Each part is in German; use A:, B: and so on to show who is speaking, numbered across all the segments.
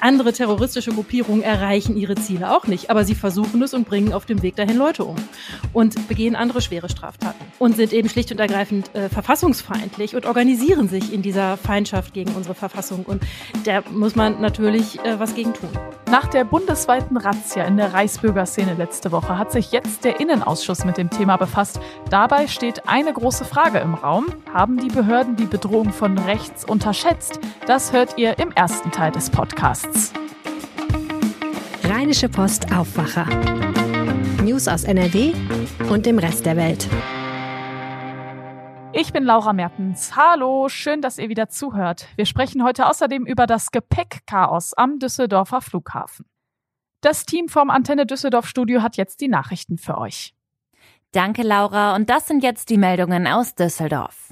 A: Andere terroristische Gruppierungen erreichen ihre Ziele auch nicht, aber sie versuchen es und bringen auf dem Weg dahin Leute um und begehen andere schwere Straftaten und sind eben schlicht und ergreifend äh, verfassungsfeindlich und organisieren sich in dieser Feindschaft gegen unsere Verfassung. Und da muss man natürlich äh, was gegen tun.
B: Nach der bundesweiten Razzia in der Reichsbürgerszene letzte Woche hat sich jetzt der Innenausschuss mit dem Thema befasst. Dabei steht eine große Frage im Raum. Haben die Behörden die Bedrohung von rechts unterschätzt? Das hört ihr im ersten Teil des Podcasts.
C: Rheinische Post Aufwacher. News aus NRW und dem Rest der Welt.
B: Ich bin Laura Mertens. Hallo, schön, dass ihr wieder zuhört. Wir sprechen heute außerdem über das Gepäckchaos am Düsseldorfer Flughafen. Das Team vom Antenne Düsseldorf Studio hat jetzt die Nachrichten für euch.
D: Danke, Laura. Und das sind jetzt die Meldungen aus Düsseldorf.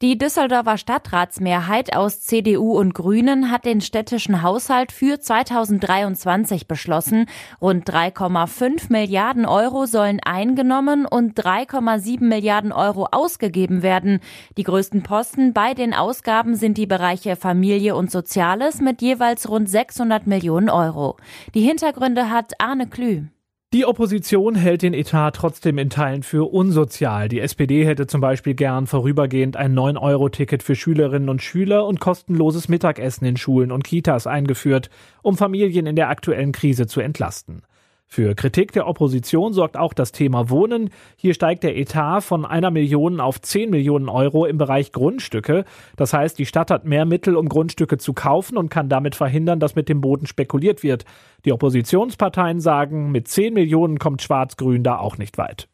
D: Die Düsseldorfer Stadtratsmehrheit aus CDU und Grünen hat den städtischen Haushalt für 2023 beschlossen. Rund 3,5 Milliarden Euro sollen eingenommen und 3,7 Milliarden Euro ausgegeben werden. Die größten Posten bei den Ausgaben sind die Bereiche Familie und Soziales mit jeweils rund 600 Millionen Euro. Die Hintergründe hat Arne Klü.
E: Die Opposition hält den Etat trotzdem in Teilen für unsozial. Die SPD hätte zum Beispiel gern vorübergehend ein 9-Euro-Ticket für Schülerinnen und Schüler und kostenloses Mittagessen in Schulen und Kitas eingeführt, um Familien in der aktuellen Krise zu entlasten. Für Kritik der Opposition sorgt auch das Thema Wohnen. Hier steigt der Etat von einer Million auf zehn Millionen Euro im Bereich Grundstücke. Das heißt, die Stadt hat mehr Mittel, um Grundstücke zu kaufen und kann damit verhindern, dass mit dem Boden spekuliert wird. Die Oppositionsparteien sagen, mit zehn Millionen kommt Schwarz-Grün da auch nicht weit.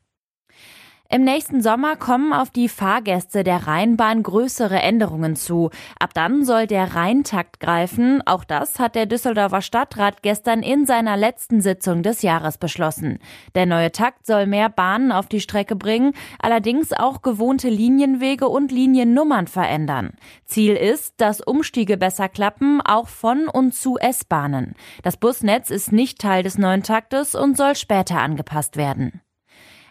D: Im nächsten Sommer kommen auf die Fahrgäste der Rheinbahn größere Änderungen zu. Ab dann soll der Rheintakt greifen. Auch das hat der Düsseldorfer Stadtrat gestern in seiner letzten Sitzung des Jahres beschlossen. Der neue Takt soll mehr Bahnen auf die Strecke bringen, allerdings auch gewohnte Linienwege und Liniennummern verändern. Ziel ist, dass Umstiege besser klappen, auch von und zu S-Bahnen. Das Busnetz ist nicht Teil des neuen Taktes und soll später angepasst werden.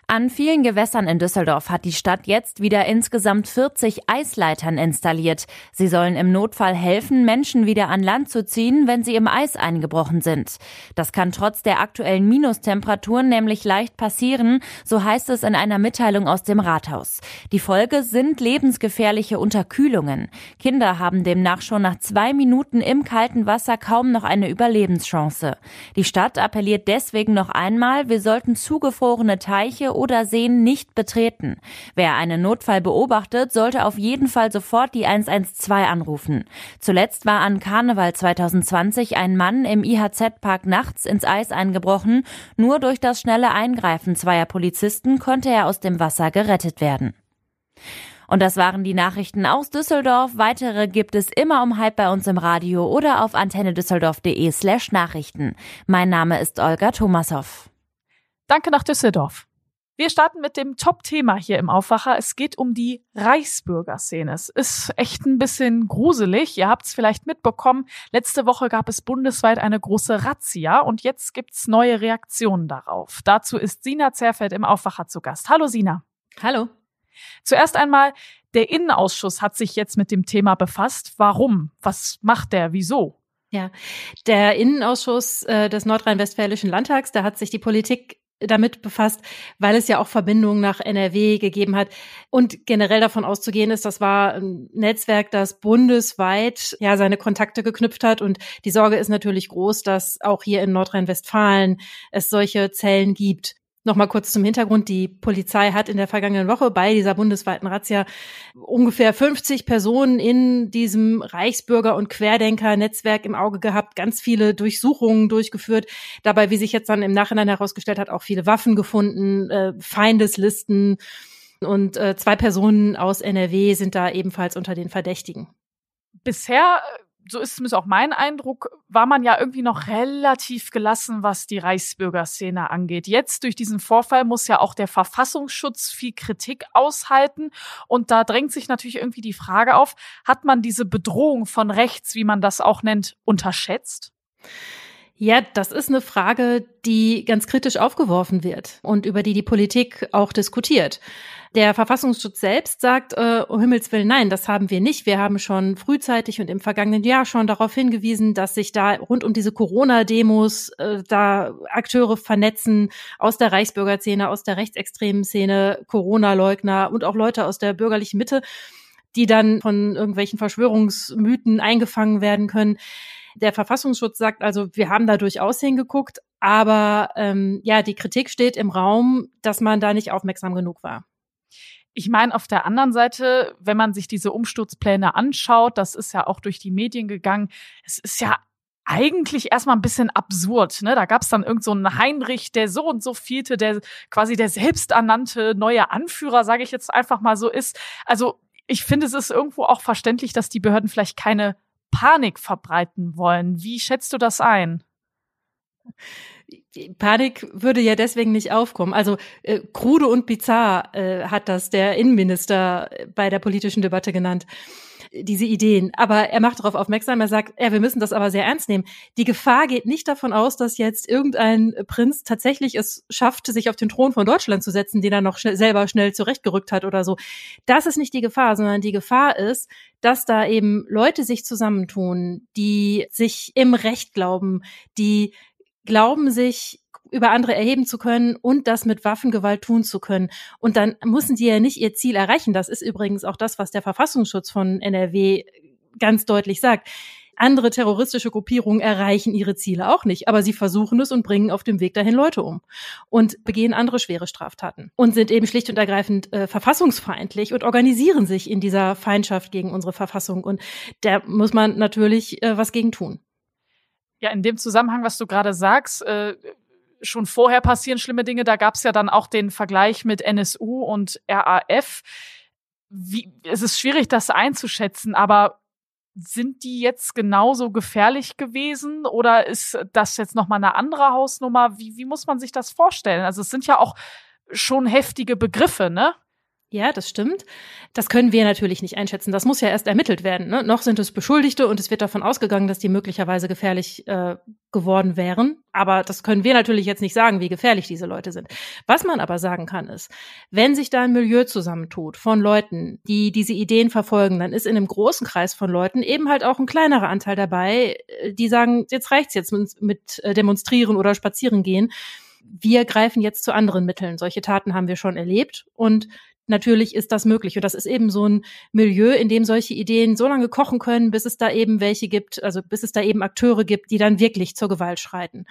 D: An vielen Gewässern in Düsseldorf hat die Stadt jetzt wieder insgesamt 40 Eisleitern installiert. Sie sollen im Notfall helfen, Menschen wieder an Land zu ziehen, wenn sie im Eis eingebrochen sind. Das kann trotz der aktuellen Minustemperaturen nämlich leicht passieren, so heißt es in einer Mitteilung aus dem Rathaus. Die Folge sind lebensgefährliche Unterkühlungen. Kinder haben demnach schon nach zwei Minuten im kalten Wasser kaum noch eine Überlebenschance. Die Stadt appelliert deswegen noch einmal, wir sollten zugefrorene Teiche oder Seen nicht betreten. Wer einen Notfall beobachtet, sollte auf jeden Fall sofort die 112 anrufen. Zuletzt war an Karneval 2020 ein Mann im IHZ-Park nachts ins Eis eingebrochen. Nur durch das schnelle Eingreifen zweier Polizisten konnte er aus dem Wasser gerettet werden. Und das waren die Nachrichten aus Düsseldorf. Weitere gibt es immer um halb bei uns im Radio oder auf antennedüsseldorf.de slash Nachrichten. Mein Name ist Olga Thomashoff.
B: Danke nach Düsseldorf. Wir starten mit dem Top-Thema hier im Aufwacher. Es geht um die Reichsbürgerszene. Es ist echt ein bisschen gruselig. Ihr habt es vielleicht mitbekommen. Letzte Woche gab es bundesweit eine große Razzia und jetzt gibt's neue Reaktionen darauf. Dazu ist Sina Zerfeld im Aufwacher zu Gast. Hallo Sina.
A: Hallo.
B: Zuerst einmal, der Innenausschuss hat sich jetzt mit dem Thema befasst. Warum? Was macht der? Wieso?
A: Ja, der Innenausschuss äh, des Nordrhein-Westfälischen Landtags, da hat sich die Politik damit befasst, weil es ja auch Verbindungen nach NRW gegeben hat. Und generell davon auszugehen ist, das war ein Netzwerk, das bundesweit ja seine Kontakte geknüpft hat. Und die Sorge ist natürlich groß, dass auch hier in Nordrhein-Westfalen es solche Zellen gibt. Nochmal kurz zum Hintergrund. Die Polizei hat in der vergangenen Woche bei dieser bundesweiten Razzia ungefähr 50 Personen in diesem Reichsbürger- und Querdenker-Netzwerk im Auge gehabt, ganz viele Durchsuchungen durchgeführt. Dabei, wie sich jetzt dann im Nachhinein herausgestellt hat, auch viele Waffen gefunden, äh, Feindeslisten. Und äh, zwei Personen aus NRW sind da ebenfalls unter den Verdächtigen.
B: Bisher so ist zumindest auch mein Eindruck, war man ja irgendwie noch relativ gelassen, was die Reichsbürgerszene angeht. Jetzt durch diesen Vorfall muss ja auch der Verfassungsschutz viel Kritik aushalten. Und da drängt sich natürlich irgendwie die Frage auf, hat man diese Bedrohung von rechts, wie man das auch nennt, unterschätzt?
A: Ja, das ist eine Frage, die ganz kritisch aufgeworfen wird und über die die Politik auch diskutiert. Der Verfassungsschutz selbst sagt, äh, um Himmels Willen, nein, das haben wir nicht. Wir haben schon frühzeitig und im vergangenen Jahr schon darauf hingewiesen, dass sich da rund um diese Corona-Demos äh, da Akteure vernetzen aus der Reichsbürgerszene, aus der rechtsextremen Szene, Corona-Leugner und auch Leute aus der bürgerlichen Mitte, die dann von irgendwelchen Verschwörungsmythen eingefangen werden können. Der Verfassungsschutz sagt also, wir haben da durchaus hingeguckt, aber ähm, ja, die Kritik steht im Raum, dass man da nicht aufmerksam genug war.
B: Ich meine, auf der anderen Seite, wenn man sich diese Umsturzpläne anschaut, das ist ja auch durch die Medien gegangen, es ist ja eigentlich erstmal ein bisschen absurd. Ne? Da gab es dann irgend so Heinrich, der so und so vielte, der quasi der selbsternannte neue Anführer, sage ich jetzt einfach mal so ist. Also ich finde, es ist irgendwo auch verständlich, dass die Behörden vielleicht keine Panik verbreiten wollen. Wie schätzt du das ein?
A: Panik würde ja deswegen nicht aufkommen. Also äh, krude und bizarr äh, hat das der Innenminister bei der politischen Debatte genannt diese Ideen. Aber er macht darauf aufmerksam, er sagt, ja, wir müssen das aber sehr ernst nehmen. Die Gefahr geht nicht davon aus, dass jetzt irgendein Prinz tatsächlich es schafft, sich auf den Thron von Deutschland zu setzen, den er noch schnell, selber schnell zurechtgerückt hat oder so. Das ist nicht die Gefahr, sondern die Gefahr ist, dass da eben Leute sich zusammentun, die sich im Recht glauben, die glauben sich über andere erheben zu können und das mit Waffengewalt tun zu können. Und dann müssen die ja nicht ihr Ziel erreichen. Das ist übrigens auch das, was der Verfassungsschutz von NRW ganz deutlich sagt. Andere terroristische Gruppierungen erreichen ihre Ziele auch nicht, aber sie versuchen es und bringen auf dem Weg dahin Leute um und begehen andere schwere Straftaten und sind eben schlicht und ergreifend äh, verfassungsfeindlich und organisieren sich in dieser Feindschaft gegen unsere Verfassung. Und da muss man natürlich äh, was gegen tun.
B: Ja, in dem Zusammenhang, was du gerade sagst, äh, schon vorher passieren schlimme Dinge. Da gab es ja dann auch den Vergleich mit NSU und RAF. Wie, es ist schwierig, das einzuschätzen, aber sind die jetzt genauso gefährlich gewesen oder ist das jetzt nochmal eine andere Hausnummer? Wie, wie muss man sich das vorstellen? Also es sind ja auch schon heftige Begriffe, ne?
A: Ja, das stimmt. Das können wir natürlich nicht einschätzen. Das muss ja erst ermittelt werden. Ne? Noch sind es Beschuldigte und es wird davon ausgegangen, dass die möglicherweise gefährlich äh, geworden wären. Aber das können wir natürlich jetzt nicht sagen, wie gefährlich diese Leute sind. Was man aber sagen kann, ist, wenn sich da ein Milieu zusammentut von Leuten, die diese Ideen verfolgen, dann ist in einem großen Kreis von Leuten eben halt auch ein kleinerer Anteil dabei, äh, die sagen, jetzt reicht's jetzt mit, mit äh, Demonstrieren oder Spazieren gehen. Wir greifen jetzt zu anderen Mitteln. Solche Taten haben wir schon erlebt und natürlich ist das möglich. Und das ist eben so ein Milieu, in dem solche Ideen so lange kochen können, bis es da eben welche gibt, also bis es da eben Akteure gibt, die dann wirklich zur Gewalt schreiten.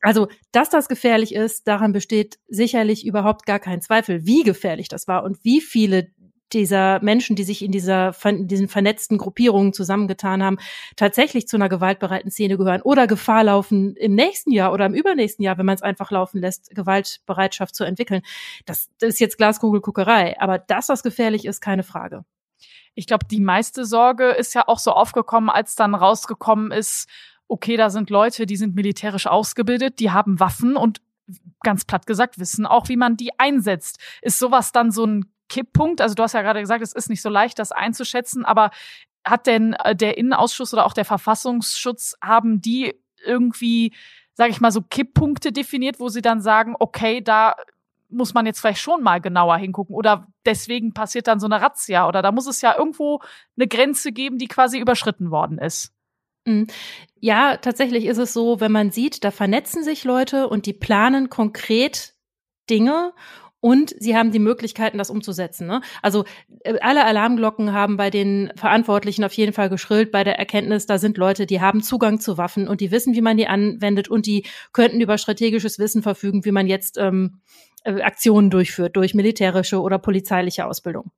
A: Also, dass das gefährlich ist, daran besteht sicherlich überhaupt gar kein Zweifel, wie gefährlich das war und wie viele dieser Menschen, die sich in dieser diesen vernetzten Gruppierungen zusammengetan haben, tatsächlich zu einer gewaltbereiten Szene gehören oder Gefahr laufen, im nächsten Jahr oder im übernächsten Jahr, wenn man es einfach laufen lässt, Gewaltbereitschaft zu entwickeln. Das, das ist jetzt Glaskugelguckerei, aber das, was gefährlich ist, keine Frage.
B: Ich glaube, die meiste Sorge ist ja auch so aufgekommen, als dann rausgekommen ist, okay, da sind Leute, die sind militärisch ausgebildet, die haben Waffen und ganz platt gesagt wissen auch, wie man die einsetzt. Ist sowas dann so ein Kipppunkt? Also du hast ja gerade gesagt, es ist nicht so leicht, das einzuschätzen, aber hat denn äh, der Innenausschuss oder auch der Verfassungsschutz, haben die irgendwie, sage ich mal, so Kipppunkte definiert, wo sie dann sagen, okay, da muss man jetzt vielleicht schon mal genauer hingucken oder deswegen passiert dann so eine Razzia oder da muss es ja irgendwo eine Grenze geben, die quasi überschritten worden ist.
A: Mhm. Ja, tatsächlich ist es so, wenn man sieht, da vernetzen sich Leute und die planen konkret Dinge und sie haben die Möglichkeiten, das umzusetzen. Ne? Also äh, alle Alarmglocken haben bei den Verantwortlichen auf jeden Fall geschrillt bei der Erkenntnis, da sind Leute, die haben Zugang zu Waffen und die wissen, wie man die anwendet und die könnten über strategisches Wissen verfügen, wie man jetzt ähm, äh, Aktionen durchführt durch militärische oder polizeiliche Ausbildung.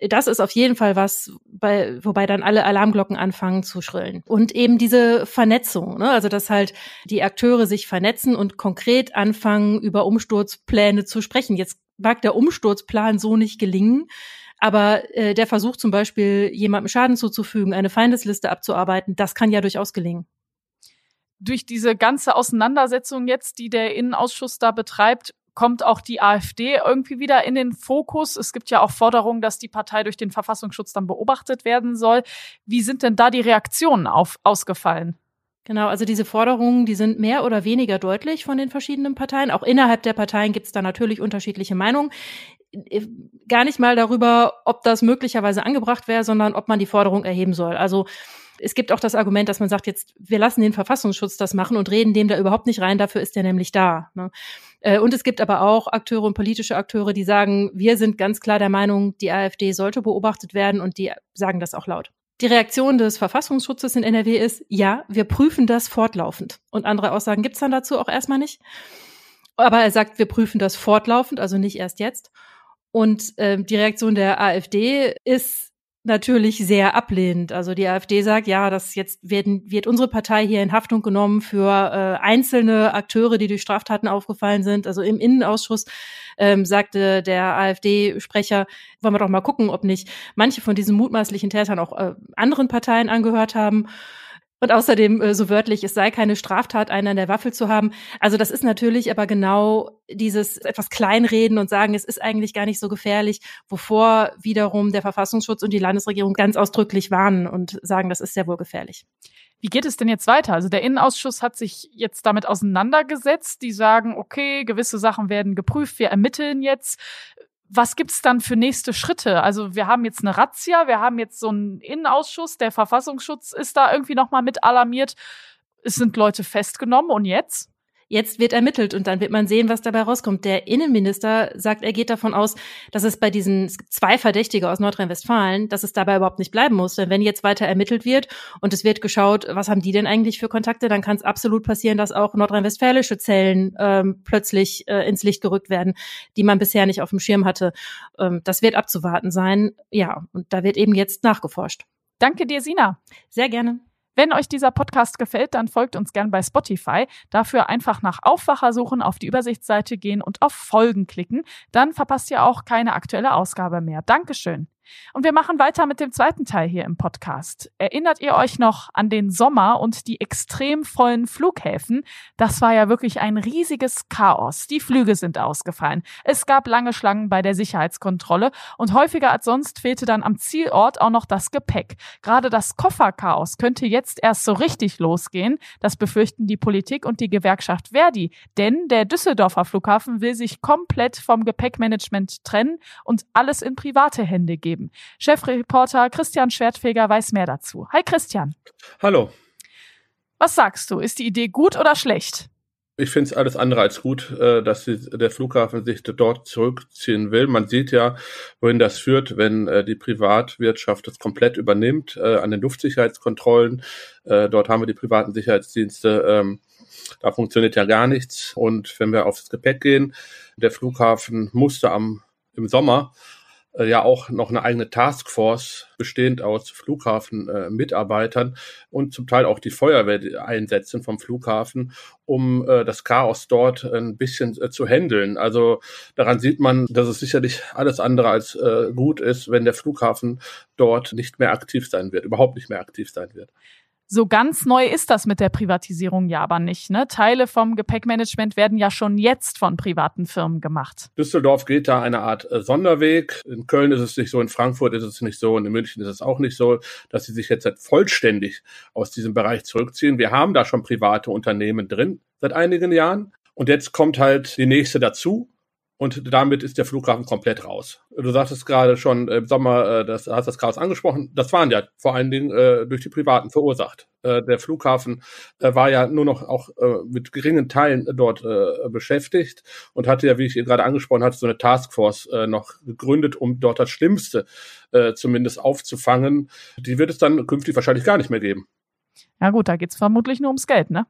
A: Das ist auf jeden Fall was, bei, wobei dann alle Alarmglocken anfangen zu schrillen. Und eben diese Vernetzung, ne? also dass halt die Akteure sich vernetzen und konkret anfangen, über Umsturzpläne zu sprechen. Jetzt mag der Umsturzplan so nicht gelingen, aber äh, der Versuch zum Beispiel, jemandem Schaden zuzufügen, eine Feindesliste abzuarbeiten, das kann ja durchaus gelingen
B: durch diese ganze Auseinandersetzung jetzt, die der Innenausschuss da betreibt, kommt auch die AfD irgendwie wieder in den Fokus. Es gibt ja auch Forderungen, dass die Partei durch den Verfassungsschutz dann beobachtet werden soll. Wie sind denn da die Reaktionen auf, ausgefallen?
A: Genau, also diese Forderungen, die sind mehr oder weniger deutlich von den verschiedenen Parteien. Auch innerhalb der Parteien gibt es da natürlich unterschiedliche Meinungen. Äh, gar nicht mal darüber, ob das möglicherweise angebracht wäre, sondern ob man die Forderung erheben soll. Also es gibt auch das Argument, dass man sagt, jetzt wir lassen den Verfassungsschutz das machen und reden dem da überhaupt nicht rein, dafür ist der nämlich da. Ne? Äh, und es gibt aber auch Akteure und politische Akteure, die sagen, wir sind ganz klar der Meinung, die AfD sollte beobachtet werden und die sagen das auch laut. Die Reaktion des Verfassungsschutzes in NRW ist, ja, wir prüfen das fortlaufend. Und andere Aussagen gibt's dann dazu auch erstmal nicht. Aber er sagt, wir prüfen das fortlaufend, also nicht erst jetzt. Und äh, die Reaktion der AfD ist natürlich sehr ablehnend. Also die AfD sagt, ja, das jetzt werden, wird unsere Partei hier in Haftung genommen für äh, einzelne Akteure, die durch Straftaten aufgefallen sind. Also im Innenausschuss ähm, sagte der AfD-Sprecher, wollen wir doch mal gucken, ob nicht manche von diesen mutmaßlichen Tätern auch äh, anderen Parteien angehört haben. Und außerdem, äh, so wörtlich, es sei keine Straftat, einen an der Waffel zu haben. Also das ist natürlich aber genau dieses etwas Kleinreden und sagen, es ist eigentlich gar nicht so gefährlich, wovor wiederum der Verfassungsschutz und die Landesregierung ganz ausdrücklich warnen und sagen, das ist sehr wohl gefährlich.
B: Wie geht es denn jetzt weiter? Also der Innenausschuss hat sich jetzt damit auseinandergesetzt. Die sagen, okay, gewisse Sachen werden geprüft, wir ermitteln jetzt was gibt's dann für nächste Schritte? Also wir haben jetzt eine Razzia, wir haben jetzt so einen Innenausschuss, der Verfassungsschutz ist da irgendwie nochmal mit alarmiert. Es sind Leute festgenommen und jetzt?
A: Jetzt wird ermittelt und dann wird man sehen, was dabei rauskommt. Der Innenminister sagt, er geht davon aus, dass es bei diesen zwei Verdächtige aus Nordrhein-Westfalen, dass es dabei überhaupt nicht bleiben muss. Denn wenn jetzt weiter ermittelt wird und es wird geschaut, was haben die denn eigentlich für Kontakte, dann kann es absolut passieren, dass auch nordrhein-westfälische Zellen ähm, plötzlich äh, ins Licht gerückt werden, die man bisher nicht auf dem Schirm hatte. Ähm, das wird abzuwarten sein. Ja, und da wird eben jetzt nachgeforscht.
B: Danke dir, Sina.
A: Sehr gerne.
B: Wenn euch dieser Podcast gefällt, dann folgt uns gern bei Spotify. Dafür einfach nach Aufwacher suchen, auf die Übersichtsseite gehen und auf Folgen klicken. Dann verpasst ihr auch keine aktuelle Ausgabe mehr. Dankeschön. Und wir machen weiter mit dem zweiten Teil hier im Podcast. Erinnert ihr euch noch an den Sommer und die extrem vollen Flughäfen? Das war ja wirklich ein riesiges Chaos. Die Flüge sind ausgefallen. Es gab lange Schlangen bei der Sicherheitskontrolle und häufiger als sonst fehlte dann am Zielort auch noch das Gepäck. Gerade das Kofferchaos könnte jetzt erst so richtig losgehen. Das befürchten die Politik und die Gewerkschaft Verdi. Denn der Düsseldorfer Flughafen will sich komplett vom Gepäckmanagement trennen und alles in private Hände geben geben. Chefreporter Christian Schwertfeger weiß mehr dazu. Hi Christian.
F: Hallo.
B: Was sagst du? Ist die Idee gut oder schlecht?
F: Ich finde es alles andere als gut, äh, dass der Flughafen sich dort zurückziehen will. Man sieht ja, wohin das führt, wenn äh, die Privatwirtschaft das komplett übernimmt äh, an den Luftsicherheitskontrollen. Dort haben wir die privaten Sicherheitsdienste. Ähm, da funktioniert ja gar nichts. Und wenn wir aufs Gepäck gehen, der Flughafen musste am im Sommer ja auch noch eine eigene Taskforce bestehend aus Flughafenmitarbeitern äh, und zum Teil auch die Feuerwehr einsetzen vom Flughafen, um äh, das Chaos dort ein bisschen äh, zu handeln. Also daran sieht man, dass es sicherlich alles andere als äh, gut ist, wenn der Flughafen dort nicht mehr aktiv sein wird, überhaupt nicht mehr aktiv sein wird.
B: So ganz neu ist das mit der Privatisierung ja aber nicht. Ne? Teile vom Gepäckmanagement werden ja schon jetzt von privaten Firmen gemacht.
F: Düsseldorf geht da eine Art äh, Sonderweg. In Köln ist es nicht so, in Frankfurt ist es nicht so und in München ist es auch nicht so, dass sie sich jetzt halt vollständig aus diesem Bereich zurückziehen. Wir haben da schon private Unternehmen drin seit einigen Jahren. Und jetzt kommt halt die nächste dazu. Und damit ist der Flughafen komplett raus. Du sagtest gerade schon im Sommer, äh, das hast das Chaos angesprochen. Das waren ja vor allen Dingen äh, durch die Privaten verursacht. Äh, der Flughafen äh, war ja nur noch auch äh, mit geringen Teilen dort äh, beschäftigt und hatte ja, wie ich gerade angesprochen hatte, so eine Taskforce äh, noch gegründet, um dort das Schlimmste äh, zumindest aufzufangen. Die wird es dann künftig wahrscheinlich gar nicht mehr geben.
B: Ja gut, da geht's vermutlich nur ums Geld, ne?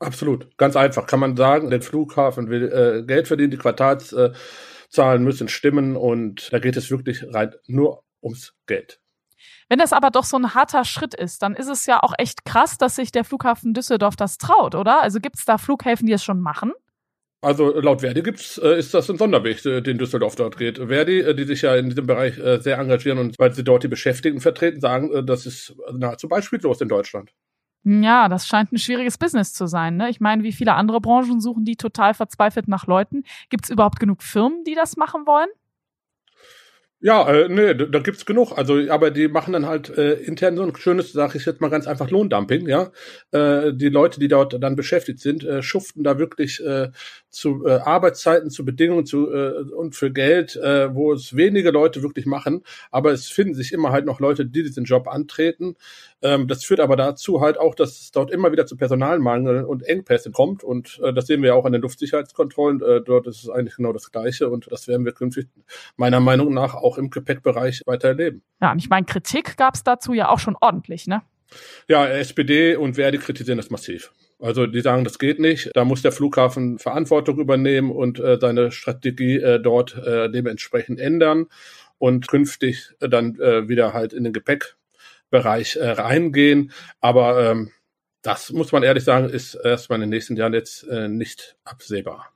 F: Absolut, ganz einfach kann man sagen. Der Flughafen will äh, Geld verdienen, die Quartalszahlen müssen stimmen und da geht es wirklich rein nur ums Geld.
B: Wenn das aber doch so ein harter Schritt ist, dann ist es ja auch echt krass, dass sich der Flughafen Düsseldorf das traut, oder? Also gibt es da Flughäfen, die es schon machen?
F: Also laut Verdi gibt's, äh, ist das ein Sonderweg, äh, den Düsseldorf dort geht. Verdi, äh, die sich ja in diesem Bereich äh, sehr engagieren und weil sie dort die Beschäftigten vertreten, sagen, äh, das ist nahezu beispiellos in Deutschland.
B: Ja, das scheint ein schwieriges Business zu sein. Ne? Ich meine, wie viele andere Branchen suchen die total verzweifelt nach Leuten? Gibt es überhaupt genug Firmen, die das machen wollen?
F: Ja, äh, nee, da, gibt's genug. Also, aber die machen dann halt äh, intern so ein schönes, sage ich jetzt mal ganz einfach, Lohndumping, ja. Äh, die Leute, die dort dann beschäftigt sind, äh, schuften da wirklich äh, zu äh, Arbeitszeiten, zu Bedingungen zu, äh, und für Geld, äh, wo es wenige Leute wirklich machen. Aber es finden sich immer halt noch Leute, die diesen Job antreten. Ähm, das führt aber dazu halt auch, dass es dort immer wieder zu Personalmangel und Engpässen kommt. Und äh, das sehen wir ja auch an den Luftsicherheitskontrollen. Äh, dort ist es eigentlich genau das Gleiche. Und das werden wir künftig meiner Meinung nach auch im Gepäckbereich weiter erleben.
B: Ja, und ich meine, Kritik gab es dazu ja auch schon ordentlich, ne?
F: Ja, SPD und Verdi kritisieren das massiv. Also die sagen, das geht nicht. Da muss der Flughafen Verantwortung übernehmen und äh, seine Strategie äh, dort äh, dementsprechend ändern und künftig äh, dann äh, wieder halt in den Gepäckbereich äh, reingehen. Aber ähm, das muss man ehrlich sagen, ist erstmal in den nächsten Jahren jetzt äh, nicht absehbar.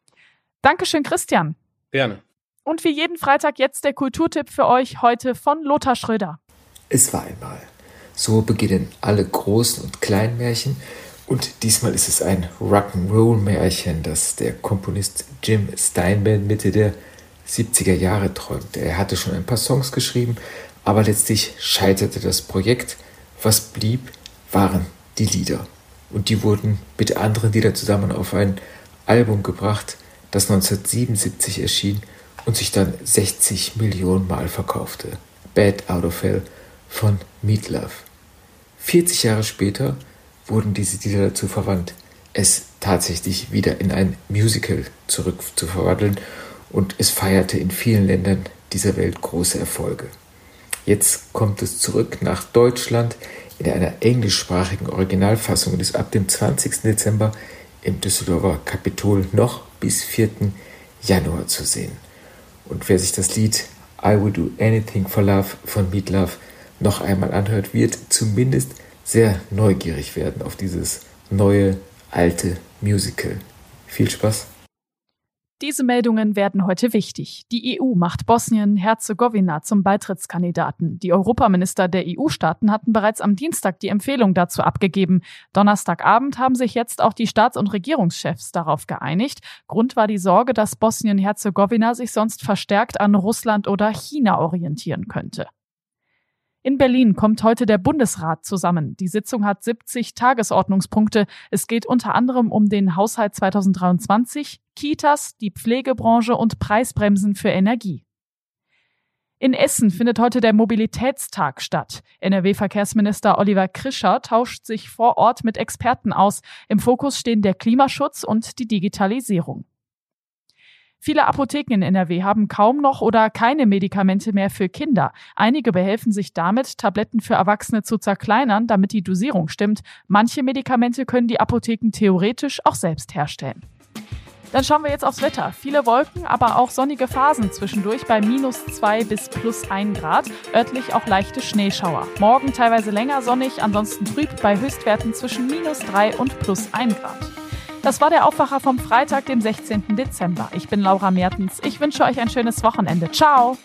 B: Dankeschön, Christian.
F: Gerne.
B: Und wie jeden Freitag jetzt der Kulturtipp für euch heute von Lothar Schröder.
G: Es war einmal. So beginnen alle großen und kleinen Märchen. Und diesmal ist es ein Rock'n'Roll-Märchen, das der Komponist Jim Steinman Mitte der 70er Jahre träumte. Er hatte schon ein paar Songs geschrieben, aber letztlich scheiterte das Projekt. Was blieb, waren die Lieder. Und die wurden mit anderen Liedern zusammen auf ein Album gebracht, das 1977 erschien und sich dann 60 Millionen Mal verkaufte. Bad Out of Hell von Meatloaf. 40 Jahre später wurden diese Lieder dazu verwandt, es tatsächlich wieder in ein Musical zurück zu verwandeln und es feierte in vielen Ländern dieser Welt große Erfolge. Jetzt kommt es zurück nach Deutschland in einer englischsprachigen Originalfassung und ist ab dem 20. Dezember im Düsseldorfer Kapitol noch bis 4. Januar zu sehen. Und wer sich das Lied I Will Do Anything for Love von Meat Love noch einmal anhört, wird zumindest sehr neugierig werden auf dieses neue, alte Musical. Viel Spaß!
B: Diese Meldungen werden heute wichtig. Die EU macht Bosnien-Herzegowina zum Beitrittskandidaten. Die Europaminister der EU-Staaten hatten bereits am Dienstag die Empfehlung dazu abgegeben. Donnerstagabend haben sich jetzt auch die Staats- und Regierungschefs darauf geeinigt. Grund war die Sorge, dass Bosnien-Herzegowina sich sonst verstärkt an Russland oder China orientieren könnte. In Berlin kommt heute der Bundesrat zusammen. Die Sitzung hat 70 Tagesordnungspunkte. Es geht unter anderem um den Haushalt 2023, Kitas, die Pflegebranche und Preisbremsen für Energie. In Essen findet heute der Mobilitätstag statt. NRW-Verkehrsminister Oliver Krischer tauscht sich vor Ort mit Experten aus. Im Fokus stehen der Klimaschutz und die Digitalisierung. Viele Apotheken in NRW haben kaum noch oder keine Medikamente mehr für Kinder. Einige behelfen sich damit, Tabletten für Erwachsene zu zerkleinern, damit die Dosierung stimmt. Manche Medikamente können die Apotheken theoretisch auch selbst herstellen. Dann schauen wir jetzt aufs Wetter. Viele Wolken, aber auch sonnige Phasen zwischendurch bei minus zwei bis plus ein Grad. Örtlich auch leichte Schneeschauer. Morgen teilweise länger sonnig, ansonsten trüb bei Höchstwerten zwischen minus drei und plus ein Grad. Das war der Aufwacher vom Freitag, dem 16. Dezember. Ich bin Laura Mertens. Ich wünsche euch ein schönes Wochenende. Ciao!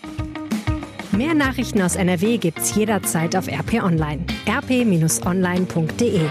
C: Mehr Nachrichten aus NRW gibt's jederzeit auf RP Online. rp-online.de